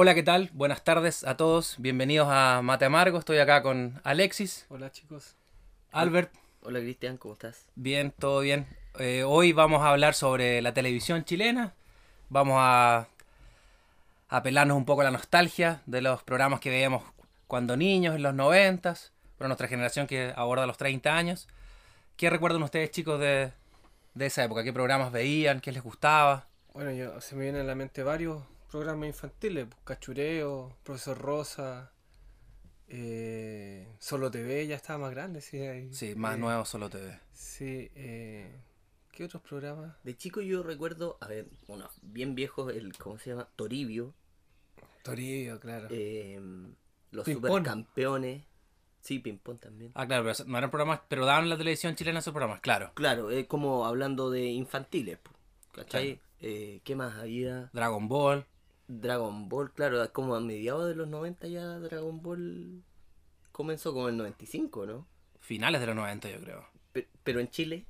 Hola, ¿qué tal? Buenas tardes a todos. Bienvenidos a Mate Amargo. Estoy acá con Alexis, Hola chicos. Albert. Hola Cristian, ¿cómo estás? Bien, todo bien. Eh, hoy vamos a hablar sobre la televisión chilena. Vamos a apelarnos un poco a la nostalgia de los programas que veíamos cuando niños, en los noventas, para nuestra generación que aborda los 30 años. ¿Qué recuerdan ustedes, chicos, de, de esa época? ¿Qué programas veían? ¿Qué les gustaba? Bueno, yo, se me vienen a la mente varios programas infantiles. pues, Cachureo, Profesor Rosa, eh, Solo TV, ya estaba más grande, sí. ahí. Sí, más Eh, nuevo solo TV. Sí, eh, ¿qué otros programas? De chico yo recuerdo, a ver, uno bien viejo, el, ¿cómo se llama? Toribio, Toribio, claro. eh, los Ping-pong. supercampeones, sí, ping-pong también. Ah, claro, pero no eran programas, pero daban la televisión chilena esos programas, claro. Claro, es como hablando de infantiles, ¿cachai? Eh, ¿Qué más había? Dragon Ball. Dragon Ball, claro, como a mediados de los 90 ya Dragon Ball comenzó como en el 95, ¿no? Finales de los 90, yo creo. Pe- pero en Chile,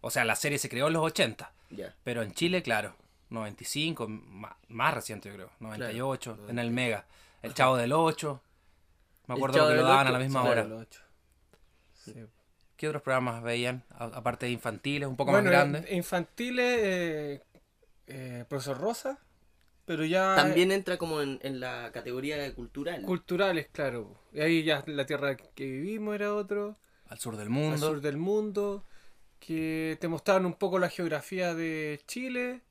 O sea, la serie se creó en los 80. ya. Pero en Chile, claro, 95, ma- más, reciente yo creo, 98, en el Mega. El Chavo del 8. Me acuerdo que lo del daban a la misma claro. hora. Ocho. Sí. ¿Qué otros programas veían? A- aparte de infantiles, un poco Bueno, más grandes. infantiles, eh, eh, Profesor Rosa, pero ya... También entra como en, en la categoría cultural. Culturales, claro. Y ahí ya la tierra que vivimos era otro. Al sur del al mundo. sur del mundo, que te mostraban un poco la geografía de Chile,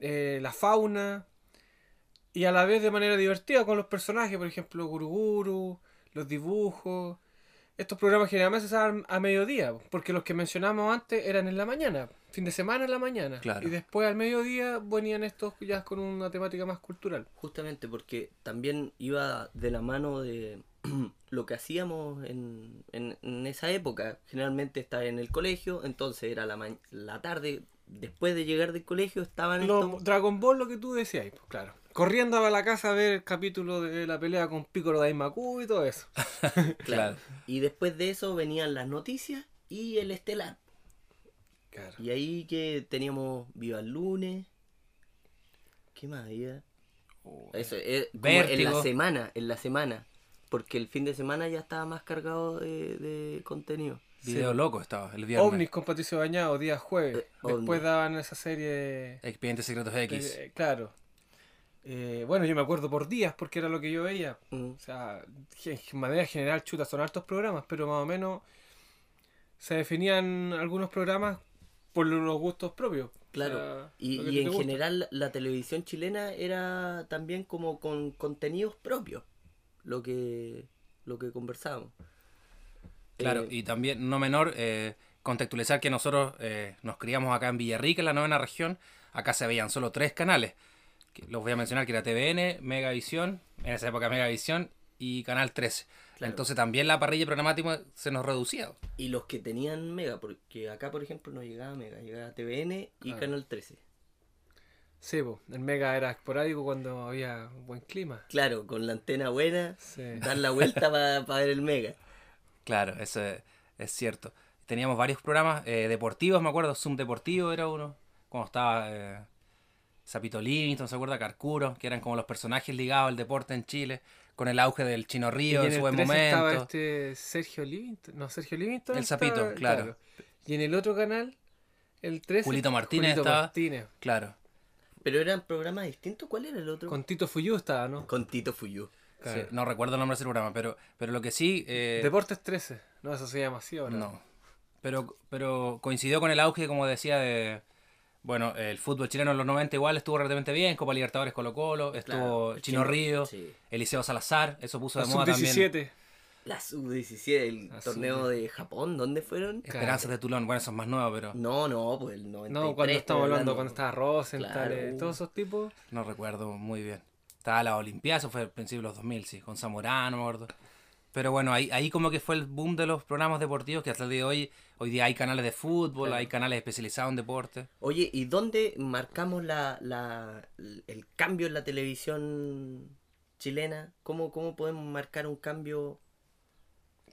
eh, la fauna, y a la vez de manera divertida con los personajes, por ejemplo, Guruguru, los dibujos. Estos programas generalmente se daban a mediodía, porque los que mencionamos antes eran en la mañana, fin de semana en la mañana. Claro. Y después al mediodía venían estos ya con una temática más cultural. Justamente porque también iba de la mano de lo que hacíamos en, en, en esa época. Generalmente estaba en el colegio, entonces era la, ma- la tarde, después de llegar del colegio estaban Lo- estos- Dragon Ball, lo que tú decías, pues, claro. Corriendo a la casa a ver el capítulo de la pelea con Piccolo Daimaku y todo eso. Claro. Y después de eso venían las noticias y el estelar. Claro. Y ahí que teníamos Viva el lunes. ¿Qué más había? Eso, es como en Vértigo. la semana, en la semana. Porque el fin de semana ya estaba más cargado de, de contenido. Video loco estaba, el viernes. Ovnis con Patricio Bañado, día jueves. Eh, Después daban esa serie. Expedientes Secretos X. eh, claro. Eh, bueno, yo me acuerdo por días porque era lo que yo veía. Mm. O sea, en manera general, chuta, son altos programas, pero más o menos se definían algunos programas por los gustos propios. O Claro, sea, y, en gusta. general la televisión chilena era también como con contenidos propios, lo que lo que conversábamos. Claro, Eh, y también, no menor, eh, contextualizar que nosotros eh, nos criamos acá en Villarrica, en la novena región. Acá se veían solo tres canales. que los voy a mencionar, que era TVN, Megavisión, en esa época Megavisión, y Canal 13. Claro. Entonces también la parrilla programática se nos reducía. y los que tenían Mega, porque acá por ejemplo no llegaba Mega, llegaba TVN y Claro. Canal 13. Sí, po, el Mega era esporádico cuando había buen clima. Claro, con la antena buena, Sí. dar la vuelta para ver el Mega. Claro, eso es, es cierto. Teníamos varios programas eh, deportivos, me acuerdo, Zoom Deportivo era uno, cuando estaba eh, Zapito Livingston, ¿se acuerda? Carcuro, que eran como los personajes ligados al deporte en Chile, con el auge del Chino Y Río en en su el buen 13 momento. estaba este Sergio Livingston. No, Sergio Livingston. El estaba- Zapito, claro. Y en el otro canal, el 13. Julito Martínez Julito estaba. Martínez. Claro. Pero eran programas distintos, ¿cuál era el otro? Con Tito Fuyú estaba, ¿no? Con Tito Fuyú. Claro. Sí, no recuerdo el nombre de ese programa, pero, pero lo que sí... eh, Deportes 13. No, eso se llama así ahora. No. Pero, pero coincidió con el auge, como decía, de. Bueno, el fútbol chileno en los 90 igual estuvo relativamente bien. Copa Libertadores Colo Colo, estuvo Claro, Chino Chino- Río, sí. Eliseo Salazar, eso puso La de moda también. sub-17. La sub-17, el La torneo sub- de Japón, ¿dónde fueron? Esperanzas de Tulón, bueno, eso es más nuevo, pero No, no, pues el 93. No, cuando estamos hablando, cuando estaba Rosenthal, Claro. todos esos tipos. no recuerdo muy bien. Estaba la Olimpiada, eso fue al principio de los 2000, sí, con Zamorano, me acuerdo. Pero bueno, ahí, ahí como que fue el boom de los programas deportivos, que hasta el día de hoy, hoy día hay canales de fútbol, Claro. hay canales especializados en deporte. Oye, ¿y dónde marcamos la, la, el cambio en la televisión chilena? ¿Cómo, ¿Cómo podemos marcar un cambio?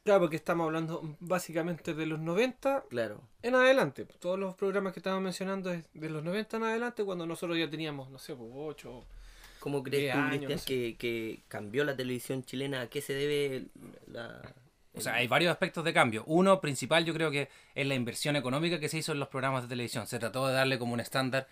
Claro, porque estamos hablando básicamente de los 90 Claro, en adelante. Todos los programas que estamos mencionando es de los 90 en adelante, cuando nosotros ya teníamos, no sé, 8, ¿Cómo crees Diez tú, años, Cristian, no sé. que, que cambió la televisión chilena? ¿A qué se debe la... O sea, hay varios aspectos de cambio. Uno principal yo creo que es la inversión económica que se hizo en los programas de televisión. Se trató de darle como un estándar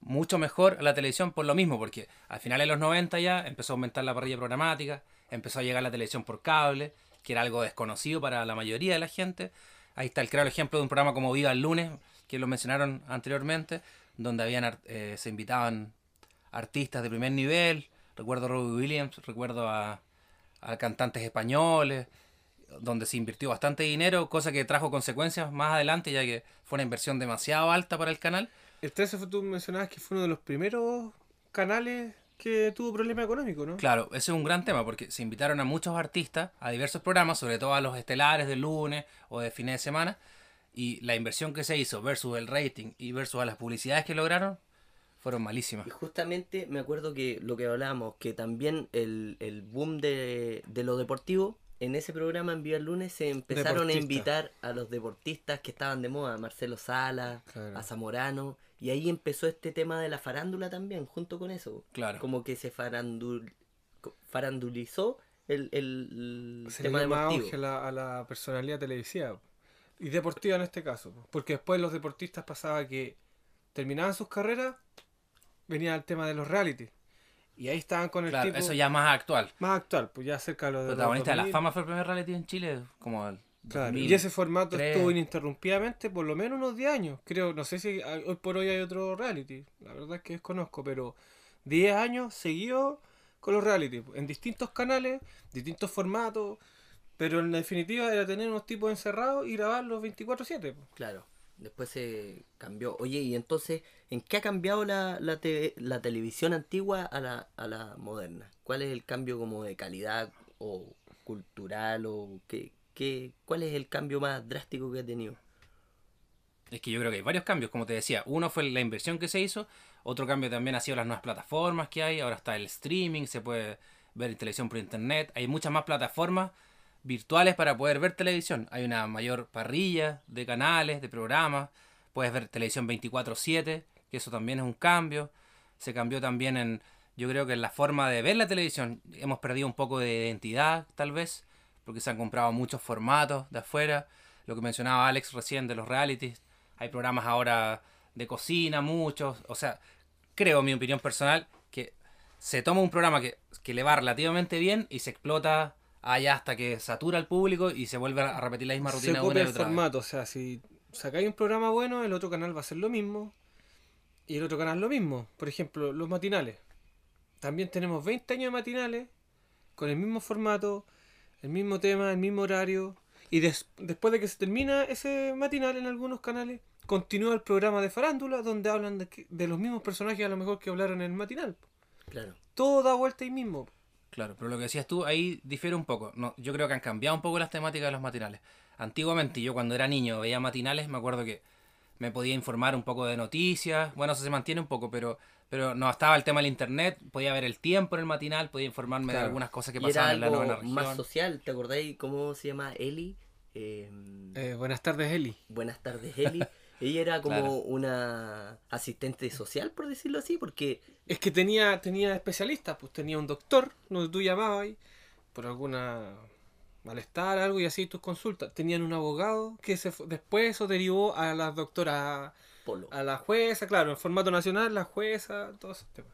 mucho mejor a la televisión por lo mismo, porque al final de los 90 ya empezó a aumentar la parrilla programática, empezó a llegar la televisión por cable, que era algo desconocido para la mayoría de la gente. Ahí está el claro ejemplo de un programa como Viva el Lunes, que lo mencionaron anteriormente, donde habían eh, se invitaban artistas de primer nivel. Recuerdo a Robbie Williams, recuerdo a, a cantantes españoles, donde se invirtió bastante dinero, cosa que trajo consecuencias más adelante, ya que fue una inversión demasiado alta para el canal. El 13 fue, tú mencionabas que fue uno de los primeros canales que tuvo problema económico, ¿no? Claro, ese es un gran tema, porque se invitaron a muchos artistas a diversos programas, sobre todo a los estelares del lunes o de fines de semana, y la inversión que se hizo versus el rating y versus a las publicidades que lograron fueron malísimas. Y justamente me acuerdo que lo que hablábamos, que también el, el boom de, de lo deportivo, en ese programa en Viva el Lunes se empezaron a invitar a los deportistas que estaban de moda, a Marcelo Sala, Claro. a Zamorano, y ahí empezó este tema de la farándula también, junto con eso. Claro. Como que se farandul, farandulizó el, el Se le tema más deportivo. auge a la, a la personalidad televisiva. Y deportiva en este caso. Porque después los deportistas pasaba que terminaban sus carreras, venía el tema de los reality. Y ahí estaban con el Claro, tipo eso ya más actual. más actual, pues ya cerca de lo de los Protagonista de la 2000. fama fue el primer reality en Chile, como el Claro, 2000. y ese formato 2003. estuvo ininterrumpidamente por lo menos unos 10 años. Creo, no sé si hoy por hoy hay otro reality. La verdad es que desconozco, pero 10 años seguidos con los reality. En distintos canales, distintos formatos. Pero en definitiva era tener unos tipos encerrados y grabarlos 24-7. pues. Claro, después se cambió. Oye, y entonces, ¿en qué ha cambiado la, la, la televisión antigua a la, a la moderna? ¿Cuál es el cambio como de calidad o cultural o qué, qué, cuál es el cambio más drástico que ha tenido? Es que yo creo que hay varios cambios, como te decía. Uno fue la inversión que se hizo, otro cambio también ha sido las nuevas plataformas que hay. Ahora está el streaming, se puede ver televisión por internet. Hay muchas más plataformas virtuales para poder ver televisión. Hay una mayor parrilla de canales, de programas. Puedes ver televisión 24/7, que eso también es un cambio. Se cambió también en, yo creo que en la forma de ver la televisión. Hemos perdido un poco de identidad, tal vez, porque se han comprado muchos formatos de afuera. Lo que mencionaba Alex recién de los realities. Hay programas ahora de cocina, muchos. O sea, creo, mi opinión personal, que se toma un programa que, que le va relativamente bien y se explota allá hasta que satura al público y se vuelve a repetir la misma Se rutina una copia el otra vez. formato. O sea, si sacáis un programa bueno, el otro canal va a hacer lo mismo. Y el otro canal lo mismo. Por ejemplo, los matinales. También tenemos 20 años de matinales con el mismo formato, el mismo tema, el mismo horario. Y des- después de que se termina ese matinal en algunos canales, continúa el programa de farándula donde hablan de, de los mismos personajes a lo mejor que hablaron en el matinal. Claro. Todo da vuelta ahí mismo. Claro, pero lo que decías tú ahí difiere un poco. No, yo creo que han cambiado un poco las temáticas de los matinales. Antiguamente, yo cuando era niño veía matinales, me acuerdo que me podía informar un poco de noticias. Bueno, eso se mantiene un poco, pero, pero no estaba el tema del internet. Podía ver el tiempo en el matinal, podía informarme de algunas cosas que Y era pasaban en la novena región. más social, ¿te acordáis cómo se llama Eli? Eh, Eh, buenas tardes, Eli. Buenas tardes, Eli. Ella era como Claro. una asistente social, por decirlo así, porque Es que tenía, tenía especialistas, pues tenía un doctor, donde tú llamabas ahí, por alguna malestar, algo, y así tus consultas. Tenían un abogado que se después eso derivó a la doctora, Polo. a la jueza, claro, en formato nacional, la jueza, todos esos temas.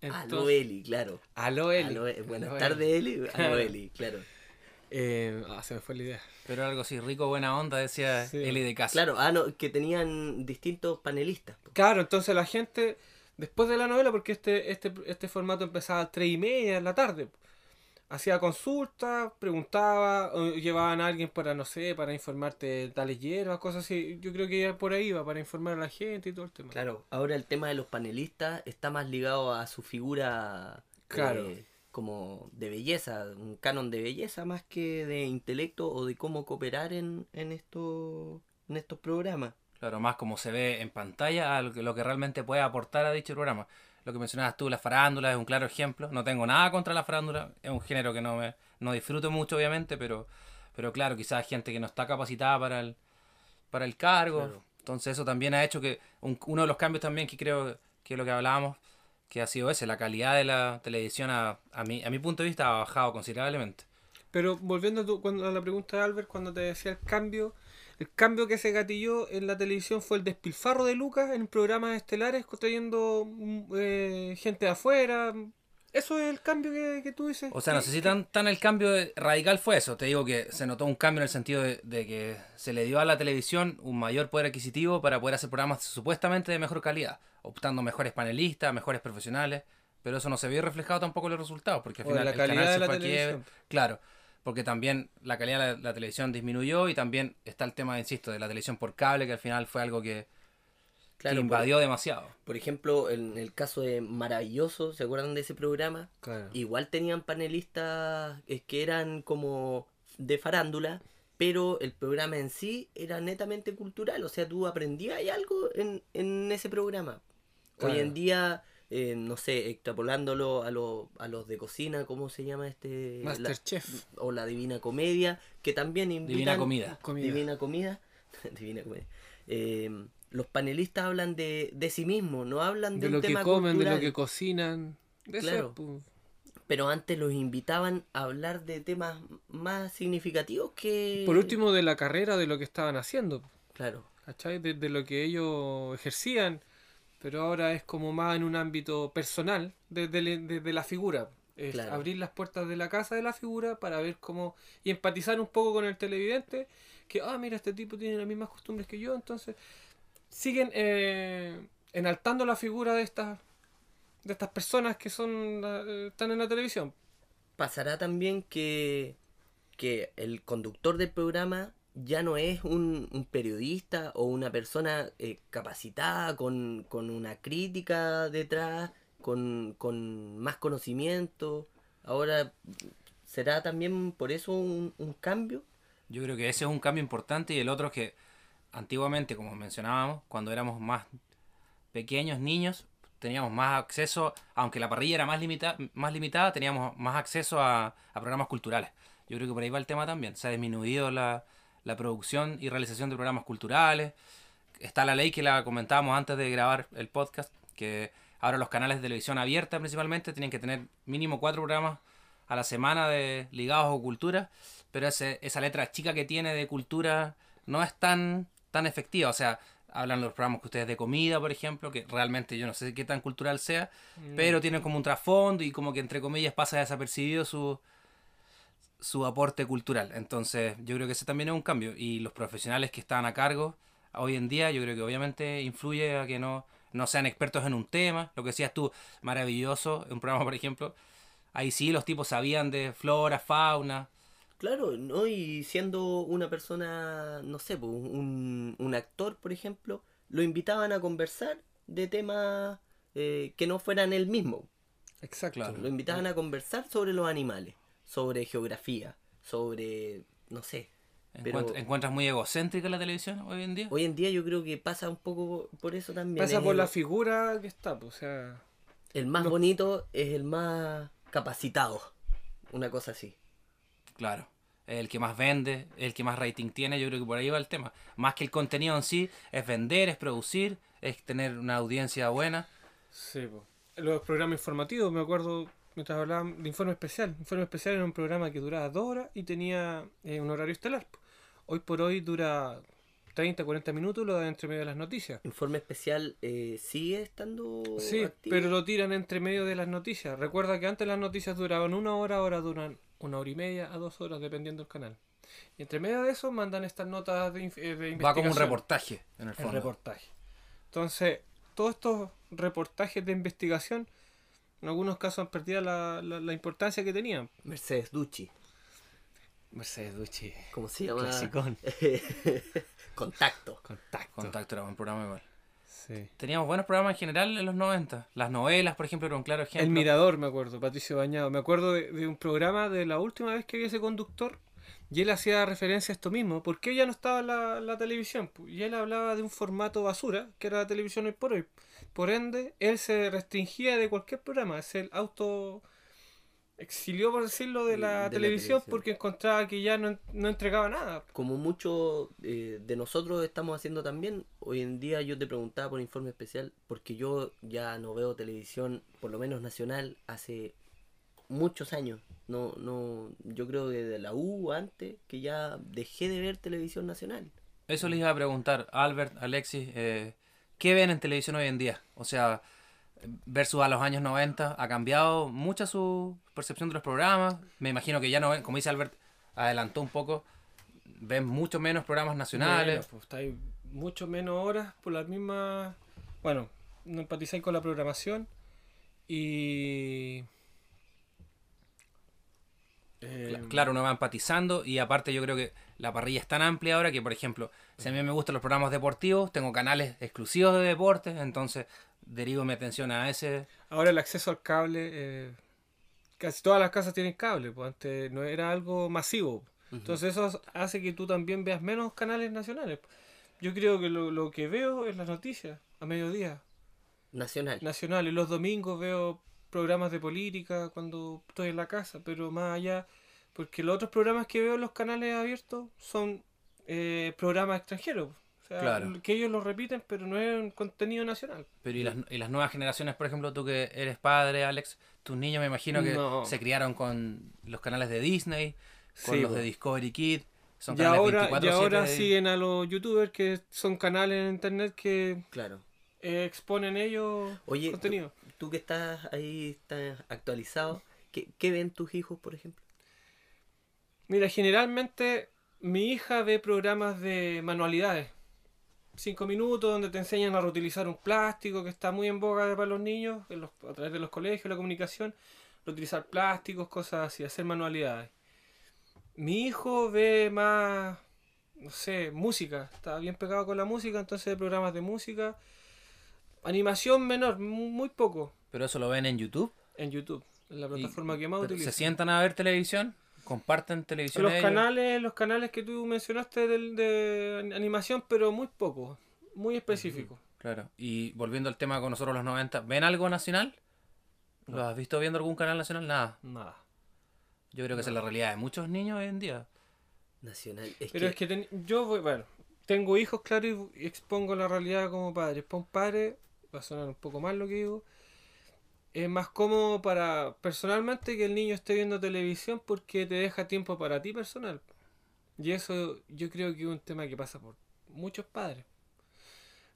Aló Entonces- Eli, claro. Aló, Eli. Aló, eh, buenas tardes, Eli. Aló Claro. Eli, claro. Eh, ah, se me fue la idea. Pero algo así, rico, buena onda, decía Sí. Eli de casa. Claro, ah, no, que tenían distintos panelistas. Claro, entonces la gente, después de la novela, porque este, este, este formato empezaba a tres y media de la tarde, hacía consultas, preguntaba, o llevaban a alguien para, no sé, para informarte de tales hierbas, cosas así. Yo creo que ya por ahí va, para informar a la gente y todo el tema. Claro, ahora el tema de los panelistas está más ligado a su figura Claro. eh, como de belleza, un canon de belleza más que de intelecto o de cómo cooperar en, en, esto, en estos programas. Claro, más como se ve en pantalla a lo que, lo que realmente puede aportar a dicho programa. Lo que mencionabas tú, la farándula es un claro ejemplo. No tengo nada contra la farándula, es un género que no me no disfruto mucho, obviamente, pero, pero claro, quizás gente que no está capacitada para el, para el cargo. Claro. Entonces eso también ha hecho que un- uno de los cambios también que creo que es lo que hablábamos, que ha sido ese. La calidad de la televisión, a, a, mi, a mi punto de vista, ha bajado considerablemente. Pero volviendo a, tu- cuando, a la pregunta de Albert, cuando te decía el cambio, el cambio que se gatilló en la televisión fue el despilfarro de Lucas en programas estelares, trayendo mm, eh, gente de afuera. Eso es el cambio que, que tú dices. O sea, no sé si tan, tan el cambio de- radical fue eso. Te digo que se notó un cambio en el sentido de, de que se le dio a la televisión un mayor poder adquisitivo para poder hacer programas supuestamente de mejor calidad, optando mejores panelistas, mejores profesionales. Pero eso no se vio reflejado tampoco en los resultados, porque al O final la el calidad canal de se la fue a quiebre. televisión. Claro, porque también la calidad de la, la televisión disminuyó y también está el tema, insisto, de la televisión por cable, que al final fue algo que, que Claro, por, invadió demasiado. por ejemplo, en el caso de Maravilloso, ¿se acuerdan de ese programa? Claro. Igual tenían panelistas que eran como de farándula, pero el programa en sí era netamente cultural, o sea, tú aprendías algo en, en ese programa. Hoy en día, eh, no sé, extrapolándolo a, lo- a los de cocina, ¿cómo se llama este? Masterchef. o la Divina Comedia, que también invitan... Divina comida. Comida. Divina Comida. Divina Comedia. Eh, los panelistas hablan de, de sí mismos, no hablan De del lo que tema comen, de lo que cocinan. De eso, Claro. pues. Pero antes los invitaban a hablar de temas más significativos que... Por último, de la carrera, de lo que estaban haciendo. Claro, ¿Cachai? De, de lo que ellos ejercían, pero ahora es como más en un ámbito personal, desde de, de- de la figura. Es Claro. abrir las puertas de la casa de la figura para ver cómo. y empatizar un poco con el televidente, que, ah, mira, este tipo tiene las mismas costumbres que yo, entonces. siguen eh, enaltando la figura de estas de estas personas que son eh, están en la televisión. pasará también que, que el conductor del programa ya no es un, periodista o una persona eh, capacitada con, con una crítica detrás, con, con más conocimiento. Ahora, ¿será también por eso un, un cambio? Yo creo que ese es un cambio importante y el otro es que antiguamente, como mencionábamos, cuando éramos más pequeños, niños, teníamos más acceso, aunque la parrilla era más, limita más limitada, teníamos más acceso a, a programas culturales. Yo creo que por ahí va el tema también. Se ha disminuido la, la producción y realización de programas culturales. Está la ley que la comentábamos antes de grabar el podcast, que ahora los canales de televisión abierta principalmente tienen que tener mínimo cuatro programas a la semana de ligados a cultura, pero ese- esa letra chica que tiene de cultura no es tan, tan efectiva. O sea, hablan los programas que ustedes de comida, por ejemplo, que realmente yo no sé qué tan cultural sea, pero tienen como un trasfondo y como que entre comillas pasa desapercibido su, su aporte cultural. Entonces, yo creo que ese también es un cambio. Y los profesionales que están a cargo hoy en día, yo creo que obviamente influye a que no, no sean expertos en un tema. Lo que decías tú, maravilloso, un programa, por ejemplo. Ahí sí los tipos sabían de flora, fauna. Claro, ¿no? Y siendo una persona, no sé, un, un actor, por ejemplo, lo invitaban a conversar de temas eh, que no fueran él mismo. Exacto. Lo invitaban a conversar sobre los animales, sobre geografía, sobre, no sé. Pero Encuent- ¿Encuentras muy egocéntrica la televisión hoy en día? hoy en día yo creo que pasa un poco por eso también. Pasa Es por el, la figura que está, pues, o sea. el más no- bonito es el más capacitado. Una cosa así. Claro. El que más vende, el que más rating tiene, yo creo que por ahí va el tema. Más que el contenido en sí, es vender, es producir, es tener una audiencia buena. Sí, po. los programas informativos, me acuerdo mientras hablaban de Informe Especial. Informe Especial era un programa que duraba dos horas y tenía eh, un horario estelar. Hoy por hoy dura 30, 40 minutos, lo dan entre medio de las noticias. Informe especial eh, sigue estando. Sí, activo? pero lo tiran entre medio de las noticias. Recuerda que antes las noticias duraban una hora, ahora duran una hora y media a dos horas, dependiendo del canal. Y entre medio de eso mandan estas notas de, eh, de investigación. Va como un reportaje, en el El fondo. reportaje. Entonces, todos estos reportajes de investigación, en algunos casos han perdido la, la- la importancia que tenían. Mercedes Ducci. Mercedes Ducci. ¿Cómo se llama? Clasicón. Contacto. Contacto. Contacto era un programa igual. Sí. Teníamos buenos programas en general en los 90. Las novelas, por ejemplo, era un claro ejemplo. El Mirador, me acuerdo, Patricio Bañado. Me acuerdo de, de un programa de la última vez que vi ese conductor y él hacía referencia a esto mismo. ¿Por qué ya no estaba la, la televisión? Y él hablaba de un formato basura, que era la televisión hoy por hoy. Por ende, él se restringía de cualquier programa. Es el auto exilió, por decirlo, de la, De la televisión, televisión. porque encontraba que ya no, no entregaba nada. Como muchos eh, de nosotros estamos haciendo también, hoy en día yo te preguntaba por informe especial, porque yo ya no veo televisión, por lo menos nacional, hace muchos años. No, no, yo creo que de la U antes, que ya dejé de ver televisión nacional. Eso les iba a preguntar, Albert, Alexis, eh, ¿qué ven en televisión hoy en día? O sea, versus a los años 90, ¿ha cambiado mucha su percepción de los programas? Me imagino que ya no ven, como dice Albert, adelantó un poco, ven mucho menos programas nacionales. Bueno, pues estáis mucho menos horas por las mismas. Bueno, no empatizáis con la programación y. Eh, Claro, uno va empatizando y aparte yo creo que la parrilla es tan amplia ahora que, por ejemplo, si a mí me gustan los programas deportivos, tengo canales exclusivos de deportes, entonces derivo mi atención a ese. Ahora el acceso al cable, eh, casi todas las casas tienen cable, pues antes no era algo masivo. Entonces eso hace que tú también veas menos canales nacionales. Yo creo que lo, lo que veo es las noticias a mediodía, Nacional. nacionales. Los domingos veo programas de política cuando estoy en la casa, pero más allá, porque los otros programas que veo en los canales abiertos son eh, programas extranjeros. O sea, Claro. que ellos lo repiten, pero no es un contenido nacional. Pero y las, y las nuevas generaciones, por ejemplo, tú que eres padre, Alex, tus niños me imagino que No. se criaron con los canales de Disney, con Sí, los de Discovery Kid. Son y ahora, y 24/7 ahora de- siguen a los youtubers que son canales en internet que Claro. eh, exponen ellos Oye, contenido. Tú que estás ahí, estás actualizado, ¿qué, qué ven tus hijos, por ejemplo? Mira, generalmente mi hija ve programas de manualidades. Cinco minutos donde te enseñan a reutilizar un plástico que está muy en boga para los niños a través de los colegios, la comunicación. Reutilizar plásticos, cosas así, hacer manualidades. Mi hijo ve más, no sé, música. Está bien pegado con la música, entonces ve programas de música. Animación menor, mu- muy poco Pero eso lo ven en YouTube. en YouTube, en la plataforma que más utilizo. ¿Se sientan a ver televisión? ¿Comparten televisión? Los ellos? canales, los canales que tú mencionaste del, de an- animación, pero muy poco, muy específico. Claro. Y volviendo al tema con nosotros los 90, ¿ven algo nacional? ¿Lo has visto viendo algún canal nacional? Nada. Nada. Yo creo que esa es la realidad de muchos niños hoy en día. Nacional. Es Pero que, es que ten- yo, voy- bueno, tengo hijos, claro, y, y expongo la realidad como padre. Para un padre, va a sonar un poco mal lo que digo, es más cómodo para, personalmente, que el niño esté viendo televisión porque te deja tiempo para ti personal. Y eso yo creo que es un tema que pasa por muchos padres.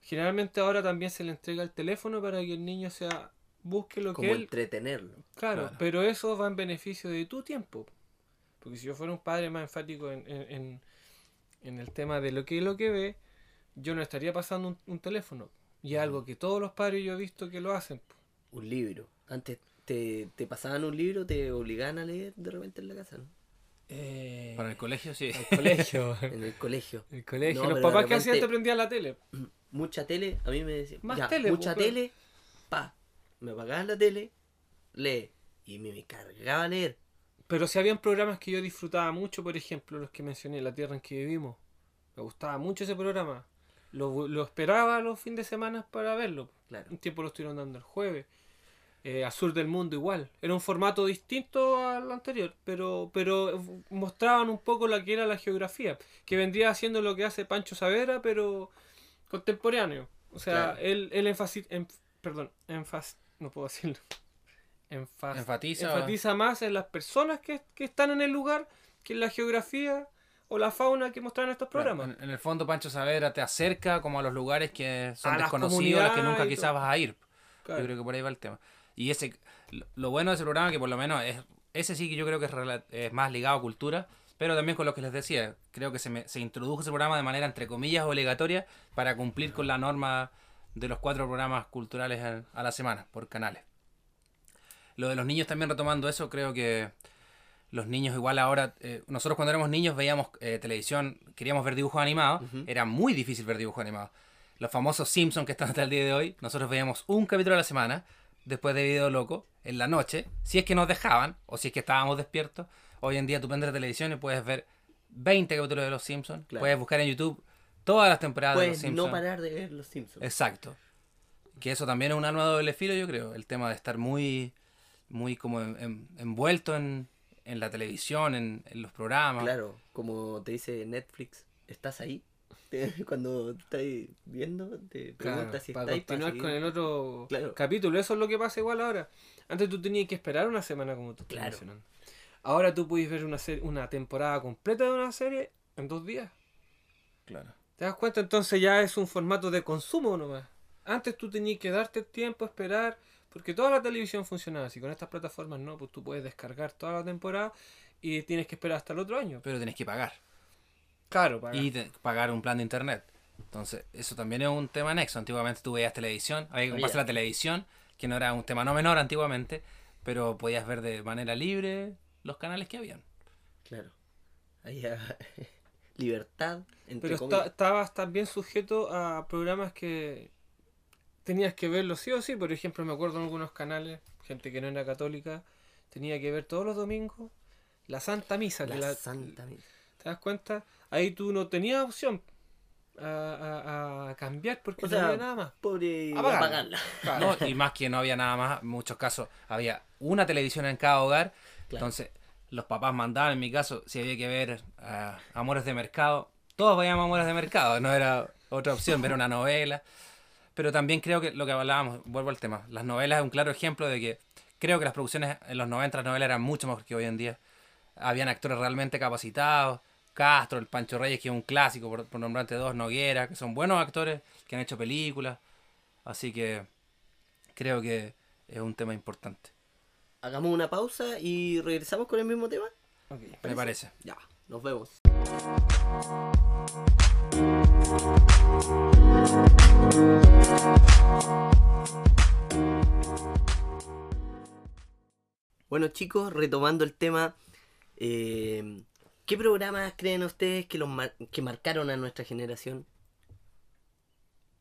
Generalmente ahora también se le entrega el teléfono para que el niño sea busque lo como que él entretenerlo. Claro, Claro. pero eso va en beneficio de tu tiempo. Porque si yo fuera un padre más enfático en, en, el tema de lo que es lo que ve, yo no estaría pasando un, un teléfono. Y es algo que todos los padres yo he visto que lo hacen. Un libro. Antes te, te pasaban un libro, te obligaban a leer de repente en la casa, ¿no? Eh, Para el colegio, sí. el colegio. En el colegio. el colegio. No, los papás que hacían te prendían la tele. Mucha tele, a mí me decían, Más ya, tele, mucha pues, tele, pa, me apagaban la tele, lee. Y me, me cargaba a leer. Pero si habían programas que yo disfrutaba mucho, por ejemplo, los que mencioné, La Tierra en que vivimos. Me gustaba mucho ese programa. Lo, lo esperaba los fines de semana para verlo. Claro. Un tiempo lo estuvieron dando el jueves. Eh, Azul del Mundo igual. Era un formato distinto al anterior, pero, pero mostraban un poco la que era la geografía, que vendría haciendo lo que hace Pancho Savera, pero contemporáneo. O sea, Claro. él, él en- perdón, enfas, no puedo decirlo. Enfas- Enfatiza. enfatiza más en las personas que, que están en el lugar que en la geografía o la fauna que mostraron estos Claro, programas. en, en el fondo, Pancho Saavedra te acerca como a los lugares que son A desconocidos, a los que nunca quizás vas a ir. Claro. Yo creo que por ahí va el tema. Y ese, lo, bueno de ese programa que por lo menos es, ese sí que yo creo que es, más ligado a cultura, pero también con lo que les decía, creo que se, me- se introdujo ese programa de manera entre comillas obligatoria para cumplir con la norma de los cuatro programas culturales a, a la semana por canales. Lo de los niños también retomando eso, creo que los niños igual ahora, eh, nosotros cuando éramos niños veíamos eh, televisión, queríamos ver dibujos animados, era muy difícil ver dibujos animados. Los famosos Simpsons que están hasta el día de hoy, nosotros veíamos un capítulo a la semana, después de Video Loco, en la noche, si es que nos dejaban, o si es que estábamos despiertos. Hoy en día tú prendes la televisión y puedes ver 20 capítulos de Los Simpsons, Claro. puedes buscar en YouTube todas las temporadas de Los Puedes Simpsons. no parar de ver los Simpsons. Exacto. Que eso también es un arma de doble filo, yo creo. El tema de estar muy muy como en- en- envuelto en, en la televisión, en, en los programas. Claro, como te dice Netflix, ¿estás ahí? Cuando estás viendo, te pregunta Claro, si para estás ahí. para continuar con el otro Claro. capítulo. Eso es lo que pasa igual ahora. Antes tú tenías que esperar una semana como tú estás Claro. mencionando. Ahora tú puedes ver una, serie, una temporada completa de una serie en dos días. Claro. ¿Te das cuenta? Entonces ya es un formato de consumo nomás. Antes tú tenías que darte el tiempo, esperar, porque toda la televisión funcionaba así. Con estas plataformas no, pues tú puedes descargar toda la temporada y tienes que esperar hasta el otro año. Pero tenés que pagar. Claro, para Y te- pagar un plan de internet. Entonces, eso también es un tema anexo. Antiguamente tú veías televisión, había que comprarse Había. la televisión, que no era un tema no menor antiguamente, pero podías ver de manera libre los canales que habían. Claro. Ahí ah, libertad, entre Pero estabas también sujeto a programas que tenías que verlos sí o sí. Por ejemplo, me acuerdo en algunos canales, gente que no era católica, tenía que ver todos los domingos la Santa Misa. La la- santa misa. ¿Te das cuenta? Ahí tú no tenías opción a, a- a cambiar porque O no había nada más. Pobre Apagarla. apagarla. Claro. ¿no? Y más que no había nada más, en muchos casos había una televisión en cada hogar. Claro. Entonces, los papás mandaban, en mi caso, si había que ver ah, Amores de Mercado, todos veíamos Amores de Mercado, no era otra opción ver una novela. Pero también creo que lo que hablábamos, vuelvo al tema, las novelas es un claro ejemplo de que creo que las producciones en los 90 las novelas eran mucho mejor que hoy en día. Habían actores realmente capacitados, Castro, el Pancho Reyes, que es un clásico, por, por nombrarte dos, Noguera, que son buenos actores, que han hecho películas. Así que creo que es un tema importante, Hagamos una pausa y regresamos con el mismo tema. Me parece. Ya, nos vemos. Bueno chicos, retomando el tema, eh, ¿qué programas creen ustedes que, los que marcaron a nuestra generación?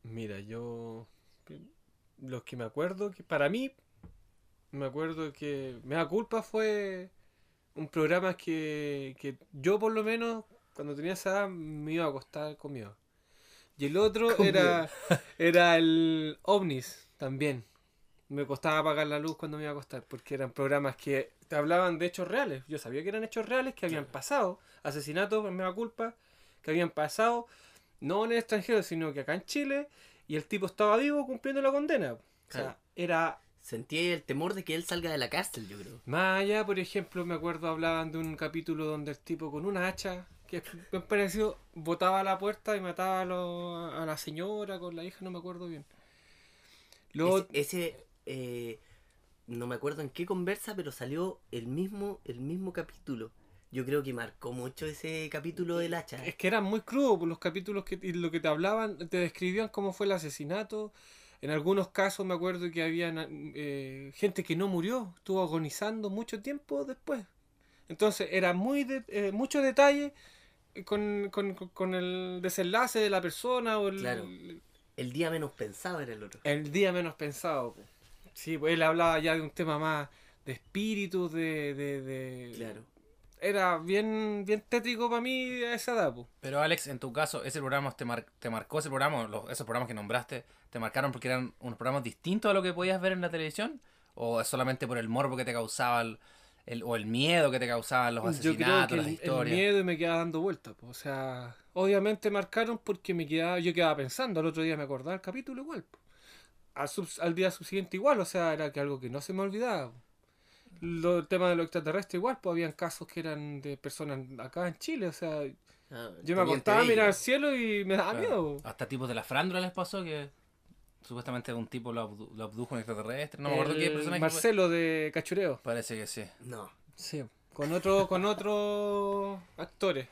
Mira, yo. Los que me acuerdo, que para mí, me acuerdo que Me da culpa fue un programa que, que yo, por lo menos, cuando tenía esa edad, me iba a acostar conmigo. Y el otro era, era el OVNIS también. Me costaba apagar la luz cuando me iba a acostar, porque eran programas que te hablaban de hechos reales. Yo sabía que eran hechos reales, que habían pasado, asesinatos, me da culpa, que habían pasado, no en el extranjero, sino que acá en Chile, y el tipo estaba vivo cumpliendo la condena. O sea, era Sentí el temor de que él salga de la cárcel, yo creo. más allá, por ejemplo, me acuerdo hablaban de un capítulo donde el tipo con una hacha, que me pareció, botaba a la puerta y mataba a, lo- a la señora con la hija, no me acuerdo bien. Luego, Ese, ese, eh, no me acuerdo en qué conversa, pero salió el mismo, el mismo capítulo. Yo creo que marcó mucho ese capítulo del hacha. es que eran muy crudos por los capítulos que y lo que te hablaban, te describían cómo fue el asesinato. En algunos casos me acuerdo que había gente que no murió, estuvo agonizando mucho tiempo después. Entonces era muy de, eh, mucho detalle con, con- con- el desenlace de la persona o el, Claro. El día menos pensado era el otro. el día menos pensado. Sí, pues él hablaba ya de un tema más de espíritus, de... de, de- Claro. Era bien, bien tétrico para mí a esa edad. po. Pero Alex, en tu caso, ¿ese programa te, mar- te marcó, ese programa, los- esos programas que nombraste, te marcaron porque eran unos programas distintos a lo que podías ver en la televisión? ¿O es solamente por el morbo que te causaba el, el- o el miedo que te causaban los Yo creo asesinatos, que las el, el historias? miedo y me quedaba dando vueltas. O sea, obviamente marcaron porque me quedaba, yo quedaba pensando, al otro día me acordaba el capítulo igual. Al, sub- al día subsiguiente igual, o sea, era que algo que no se me olvidaba. po. Lo, el tema de lo extraterrestre igual, pues habían casos que eran de personas acá en Chile, o sea, Ah, yo me acostaba a mirar al cielo y me daba Claro. miedo. Hasta tipos de la frándula les pasó que supuestamente un tipo lo, abdu- lo abdujo un extraterrestre. No me acuerdo qué personaje fue. Marcelo de Cachureo. Parece que sí. No, Sí. Con otro, con otros actores.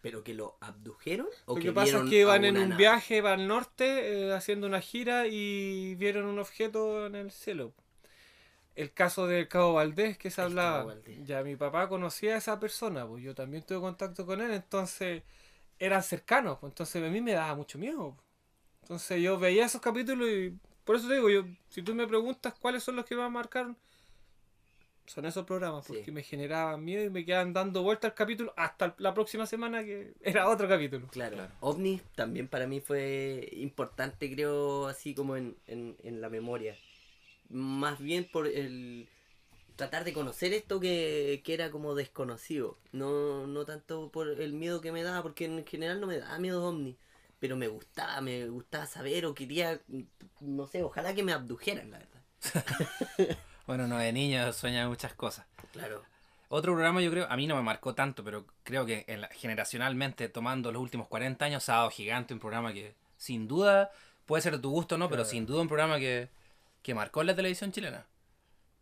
pero que lo abdujeron o Lo que que pasa es que iban en un nave? viaje para el norte eh, haciendo una gira y vieron un objeto en el cielo. El caso del Cabo Valdés que se El hablaba. Ya mi papá conocía a esa persona, pues yo también tuve contacto con él, entonces eran cercanos, pues, entonces a mí me daba mucho miedo. Entonces yo veía esos capítulos y por eso te digo, yo si tú me preguntas cuáles son los que más marcaron, son esos programas, Sí. porque me generaban miedo y me quedaban dando vueltas al capítulo hasta la próxima semana que era otro capítulo. Claro. Claro. OVNI también para mí fue importante, creo, así como en, en, en la memoria. Más bien por el tratar de conocer esto que, que era como desconocido. No, no tanto por el miedo que me daba, porque en general no me daba miedo ovni. Pero me gustaba, me gustaba saber o quería, no sé, ojalá que me abdujeran, la verdad. Bueno, no, de niño sueña muchas cosas. Claro. Otro programa yo creo, a mí no me marcó tanto, pero creo que en la- generacionalmente, tomando los últimos 40 años, Sábado Gigante, un programa que sin duda puede ser de tu gusto o no, pero sin duda un programa que, que marcó la televisión chilena.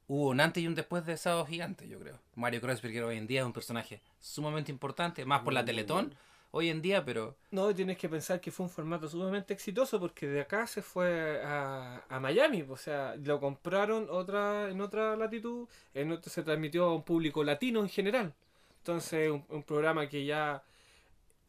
Hubo un antes y un después de Sábado Gigante, yo creo. Mario Kreuzberger hoy en día es un personaje sumamente importante, más por la Muy Teletón hoy en día, pero No, tienes que pensar que fue un formato sumamente exitoso porque de acá se fue a, a Miami, o sea, lo compraron otra en otra latitud, en otro se transmitió a un público latino en general. Entonces, un, un programa que ya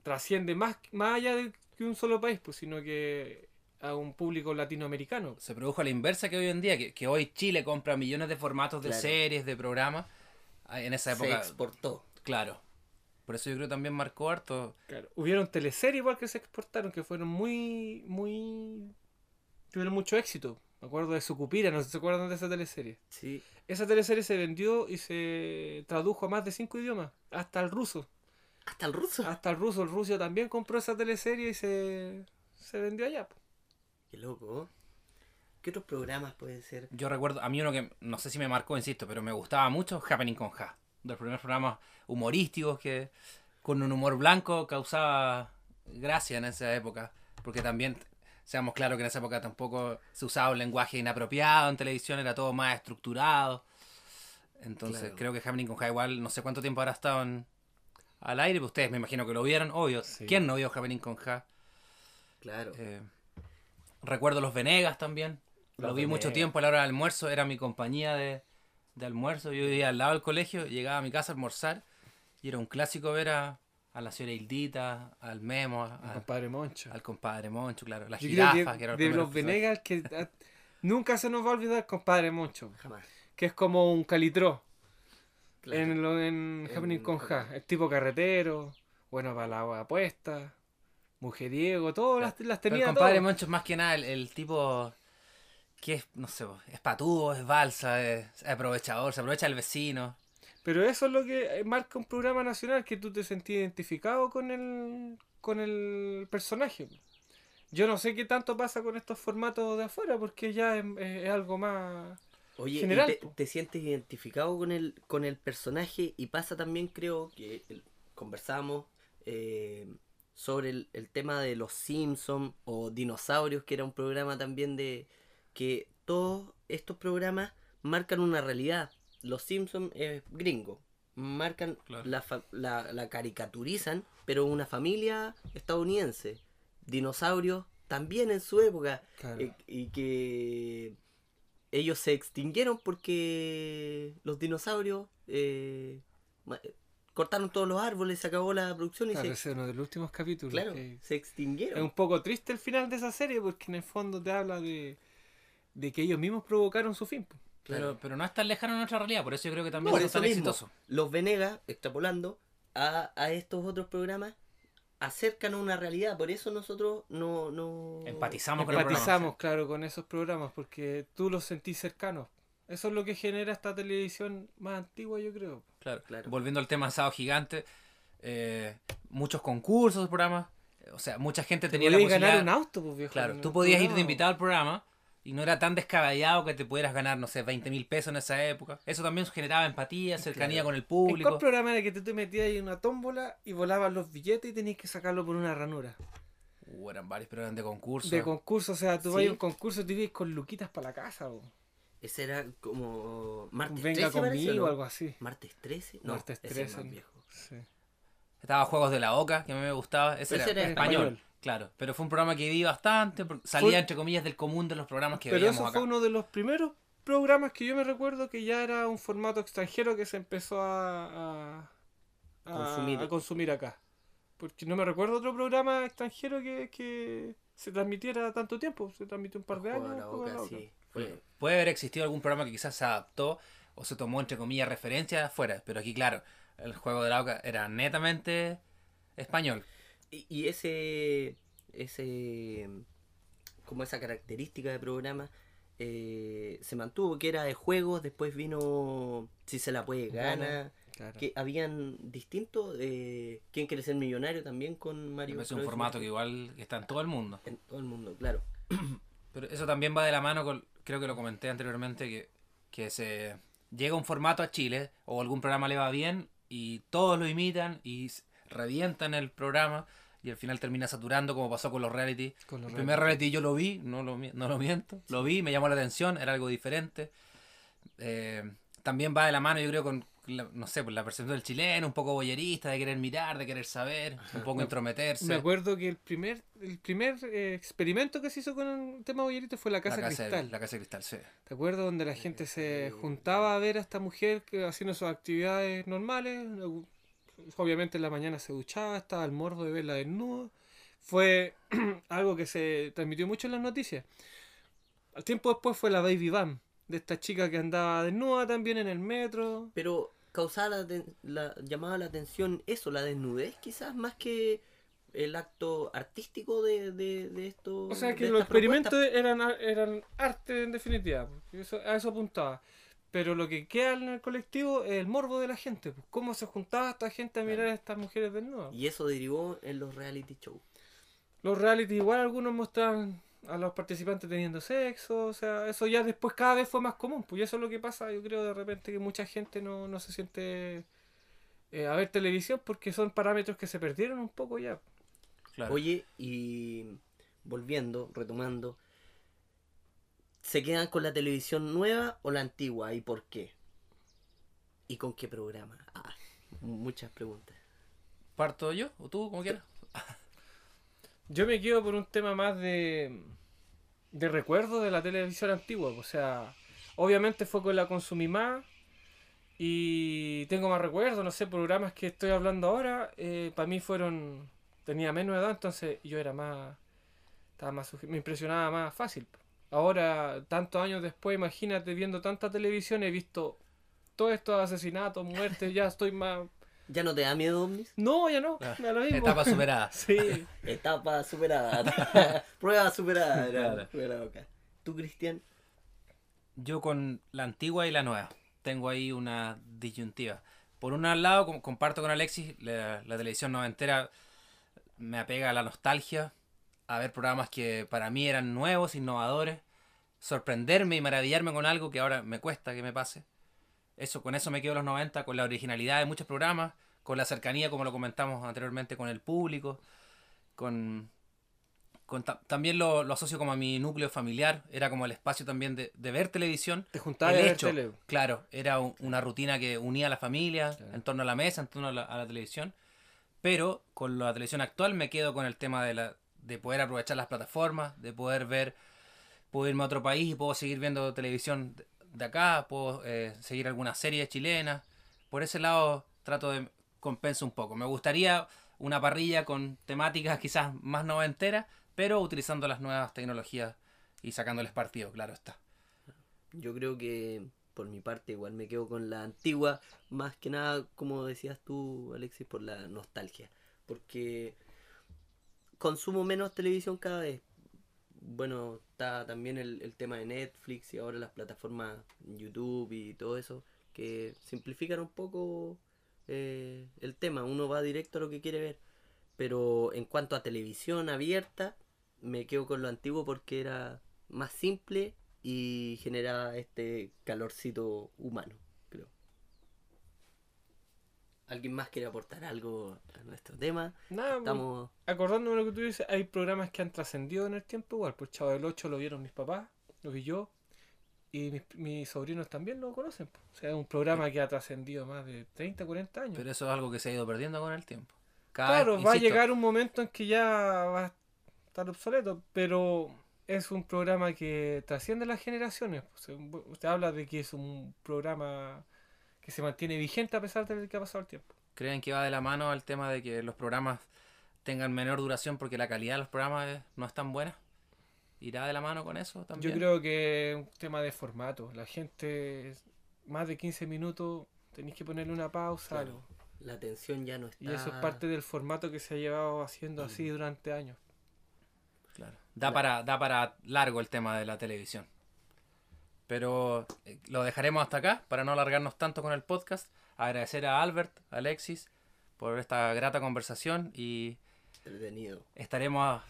trasciende más, más allá de que un solo país, pues, sino que a un público latinoamericano. se produjo a la inversa que hoy en día, que, que hoy Chile compra millones de formatos de Claro. series, de programas. Ah, En esa Se época, exportó. claro. Por eso yo creo que también marcó harto. Claro. Hubieron teleseries igual que se exportaron, que fueron muy, muy... tuvieron mucho éxito. Me acuerdo de Sucupira, no sé si se acuerdan de esa teleserie. Sí. Esa teleserie se vendió y se tradujo a más de cinco idiomas, hasta el ruso. Hasta el ruso. Hasta el ruso, el ruso también compró esa teleserie y se, se vendió allá. po. Qué loco. ¿Qué otros programas pueden ser? Yo recuerdo, a mí uno que no sé si me marcó, insisto, pero me gustaba mucho, Happening con Ja. De los primeros programas humorísticos que con un humor blanco causaba gracia en esa época. Porque también, seamos claros que en esa época tampoco se usaba un lenguaje inapropiado en televisión, era todo más estructurado. Entonces Claro. creo que Happening con Ja igual, no sé cuánto tiempo habrá estado en- al aire, pero ustedes me imagino que lo vieron, obvio. Sí. ¿Quién no vio Happening con Ja? Claro. Eh, recuerdo los Venegas también. Lo vi mucho tiempo a la hora del almuerzo, era mi compañía de, de almuerzo. Yo vivía al lado del colegio, llegaba a mi casa a almorzar y era un clásico ver a, a la señora Hildita, al Memo, a- Mi compadre Moncho. al compadre Moncho, claro, la Yo jirafa, creo que que era el de los Venegas que nunca se nos va a olvidar compadre Moncho. Jamás. Que es como un calitró Claro. en, lo, en En- Happening con Ja. El tipo carretero, bueno para la apuesta, mujeriego, todas las, las Pero tenía. el compadre todas. Moncho es más que nada el, el tipo que es, no sé, es patudo, es balsa, es aprovechador, se aprovecha del vecino. Pero eso es lo que eh, marca un programa nacional, que tú te sentís identificado con el, con el personaje. Yo no sé qué tanto pasa con estos formatos de afuera, porque ya es, es algo más... Oye, ¿y general, te, sientes identificado con el, con el personaje y pasa también, creo, que el- conversamos eh, sobre el, el tema de los Simpsons o Dinosaurios, que era un programa también de que todos estos programas marcan una realidad. Los Simpsons es gringo, marcan Claro. la, la, la caricaturizan, pero una familia estadounidense. Dinosaurios también en su época. Eh, y que ellos se extinguieron porque los dinosaurios eh, cortaron todos los árboles, se acabó la producción y Claro, se, ese es uno de los últimos capítulos. claro, que- se Es extinguieron. un poco triste el final de esa serie, porque en el fondo te habla de, de que ellos mismos provocaron su fin. po. Pero, Claro. pero no es tan lejano a nuestra realidad, por eso yo creo que también Por es tan mismo, exitoso. los Venegas, extrapolando a, a estos otros programas, acercan a una realidad. Por eso nosotros no... no... Empatizamos con el programa. Empatizamos, claro, con esos programas, porque tú los sentís cercanos. Eso es lo que genera esta televisión más antigua, yo creo. Claro. Claro. Volviendo al tema Sábado Gigante, eh, muchos concursos, programas. O sea, mucha gente tenía la posibilidad. ganar un auto, pues viejo. claro, tú podías ir de invitado al programa y no era tan descabellado que te pudieras ganar, no sé, 20 mil pesos en esa época. Eso también generaba empatía, cercanía Claro. con el ¿En cuál público. programa era que tú te metías ahí en una tómbola y volaban los billetes y tenías que sacarlo por una ranura? Uh, eran varios, pero eran de concurso. De concurso, o sea, tú Sí. vas a un concurso y te ibas con luquitas para la casa, o Ese era como... Martes venga 13 parece, conmigo, ¿o no? algo así. ¿Martes 13? No, Martes ese es 13, más ¿no? viejo. Sí. Estaba Juegos de la Oca, que a mí me gustaba. Ese, Ese era, era español. español. Claro, pero fue un programa que vi bastante, salía Fue- entre comillas del común de los programas que Pero veíamos eso acá. fue uno de los primeros programas que yo me recuerdo que ya era un formato extranjero que se empezó a, a, a- Consumir. a consumir acá. Porque no me recuerdo otro programa extranjero que, que se transmitiera tanto tiempo. Se transmitió un par de años. Boca. sí. Fue- Puede haber existido algún programa que quizás se adaptó o se tomó entre comillas referencia afuera, pero aquí claro, el juego de la Oca era netamente español. Y, y ese, ese, como esa característica de programa, eh, se mantuvo, que era de juegos, después vino Si se la puede Gana. Claro. que habían distintos, eh, ¿Quién quiere ser millonario? También con Mario. Es un formato que igual está en todo el mundo. En todo el mundo, claro. Pero eso también va de la mano con, creo que lo comenté anteriormente, que, que se llega un formato a Chile o algún programa le va bien y todos lo imitan y revientan el programa y al final termina saturando como pasó con los reality. Con los el primer reality yo lo vi, no lo, no lo miento, lo vi, me llamó la atención, era algo diferente. Eh, también va de la mano yo creo con, la- no sé, pues la percepción del chileno, un poco boyerista, de querer mirar, de querer saber, un poco Me- intrometerse. Me acuerdo que el primer, el primer eh, experimento que se hizo con el tema bollerito fue la Casa la, casa, de- Cristal. la casa de cristal, sí. ¿Te acuerdas? Donde la gente se juntaba a ver a esta mujer que haciendo sus actividades normales. Obviamente en la mañana se duchaba, estaba el morbo de verla desnuda. Fue algo que se transmitió mucho en las noticias. Al tiempo después fue la Baby Bam, de esta chica que andaba desnuda también en el metro. Pero causaba la, llamaba la atención eso, la desnudez quizás, más que el acto artístico de, de, de esto. O sea que los experimentos eran, eran arte en definitiva. Eso, a eso apuntaba. Pero lo que queda en el colectivo es el morbo de la gente. Pues, cómo se juntaba esta gente a mirar a estas mujeres desnudas. Y eso derivó en los reality shows. Los reality igual algunos mostraban a los participantes teniendo sexo. O sea, eso ya después cada vez fue más común. Pues eso es lo que pasa, yo creo de repente que mucha gente no, no se siente eh, a ver televisión porque son parámetros que se perdieron un poco ya. Claro. Oye, y volviendo, retomando, ¿se quedan con la televisión nueva o la antigua y por qué? ¿Y con qué programa? Ah, muchas preguntas. ¿Parto yo? ¿O tú? Como quieras. Yo me quedo por un tema más de, de recuerdo de la televisión antigua. O sea, obviamente fue con la consumí más y tengo más recuerdos, no sé, programas que estoy hablando ahora, para mí fueron, tenía menos edad, entonces yo era más, estaba más, me impresionaba más fácil. Ahora, tantos años después, imagínate, viendo tanta televisión, he visto todos estos asesinatos, muertes, ya estoy más... ¿Ya no te da miedo, Omnis? No, ya no, Ah, me da lo mismo. Etapa superada. Sí. Etapa superada. Prueba superada. era Claro. ¿Tú, Cristian? Yo con la antigua y la nueva. Tengo ahí una disyuntiva. Por un lado, com- comparto con Alexis, la, la televisión noventera me apega a la nostalgia, a ver programas que para mí eran nuevos, innovadores, sorprenderme y maravillarme con algo que ahora me cuesta que me pase. Eso, con eso me quedo los 90, con la originalidad de muchos programas, con la cercanía, como lo comentamos anteriormente, con el público, con, con ta- también lo, lo asocio como a mi núcleo familiar, era como el espacio también de, de ver televisión. Te juntabas El a ver hecho, tele. claro, era un- una rutina que unía a la familia Claro. en torno a la mesa, en torno a la, a la televisión. Pero con la televisión actual me quedo con el tema de, la, de poder aprovechar las plataformas, de poder ver, puedo irme a otro país y puedo seguir viendo televisión de- acá, puedo eh, seguir alguna serie chilena. Por ese lado trato de compensa un poco. Me gustaría una parrilla con temáticas quizás más noventeras, pero utilizando las nuevas tecnologías y sacándoles partido, claro está. Yo creo que por mi parte igual me quedo con la antigua, más que nada, como decías tú, Alexis, por la nostalgia. Porque consumo menos televisión cada vez. Bueno, está también el, el tema de Netflix y ahora las plataformas YouTube y todo eso, que simplifican un poco eh, el tema. Uno va directo a lo que quiere ver. Pero en cuanto a televisión abierta, me quedo con lo antiguo porque era más simple y generaba este calorcito humano. ¿Alguien más quiere aportar algo a nuestro tema? Nada, pues, Estamos... acordándome de lo que tú dices, hay programas que han trascendido en el tiempo igual. Pues Chavo del 8 lo vieron mis papás, lo vi yo, y mis, mis sobrinos también lo conocen. pues. O sea, es un programa que ha trascendido más de 30, 40 años. Pero eso es algo que se ha ido perdiendo con el tiempo. Cada claro, vez, va a llegar un momento en que ya va a estar obsoleto, pero es un programa que trasciende las generaciones. Sea, bu- Usted habla de que es un programa que se mantiene vigente a pesar de que ha pasado el tiempo. ¿Creen que va de la mano al tema de que los programas tengan menor duración porque la calidad de los programas es- no es tan buena? ¿Irá de la mano con eso también? Yo creo que es un tema de formato. La gente, más de 15 minutos, tenéis que ponerle una pausa. Claro. La atención ya no está... Y eso es parte del formato que se ha llevado haciendo así durante años. Claro. Da, para, da para largo el tema de la televisión. Pero eh, lo dejaremos hasta acá para no alargarnos tanto con el podcast. Agradecer a Albert, a Alexis, por esta grata conversación y Entretenido. estaremos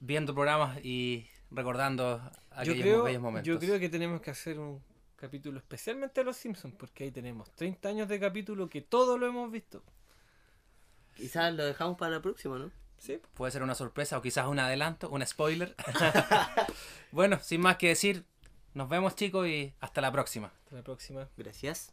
viendo programas y recordando Yo aquellos creo, bellos momentos. yo creo que tenemos que hacer un capítulo especialmente de Los Simpsons, porque ahí tenemos 30 años de capítulo que todo lo hemos visto. Quizás lo dejamos para la próxima, ¿no? Sí. Puede ser una sorpresa o quizás un adelanto, un spoiler. bueno, sin más que decir, nos vemos chicos y hasta la próxima. Hasta la próxima. Gracias.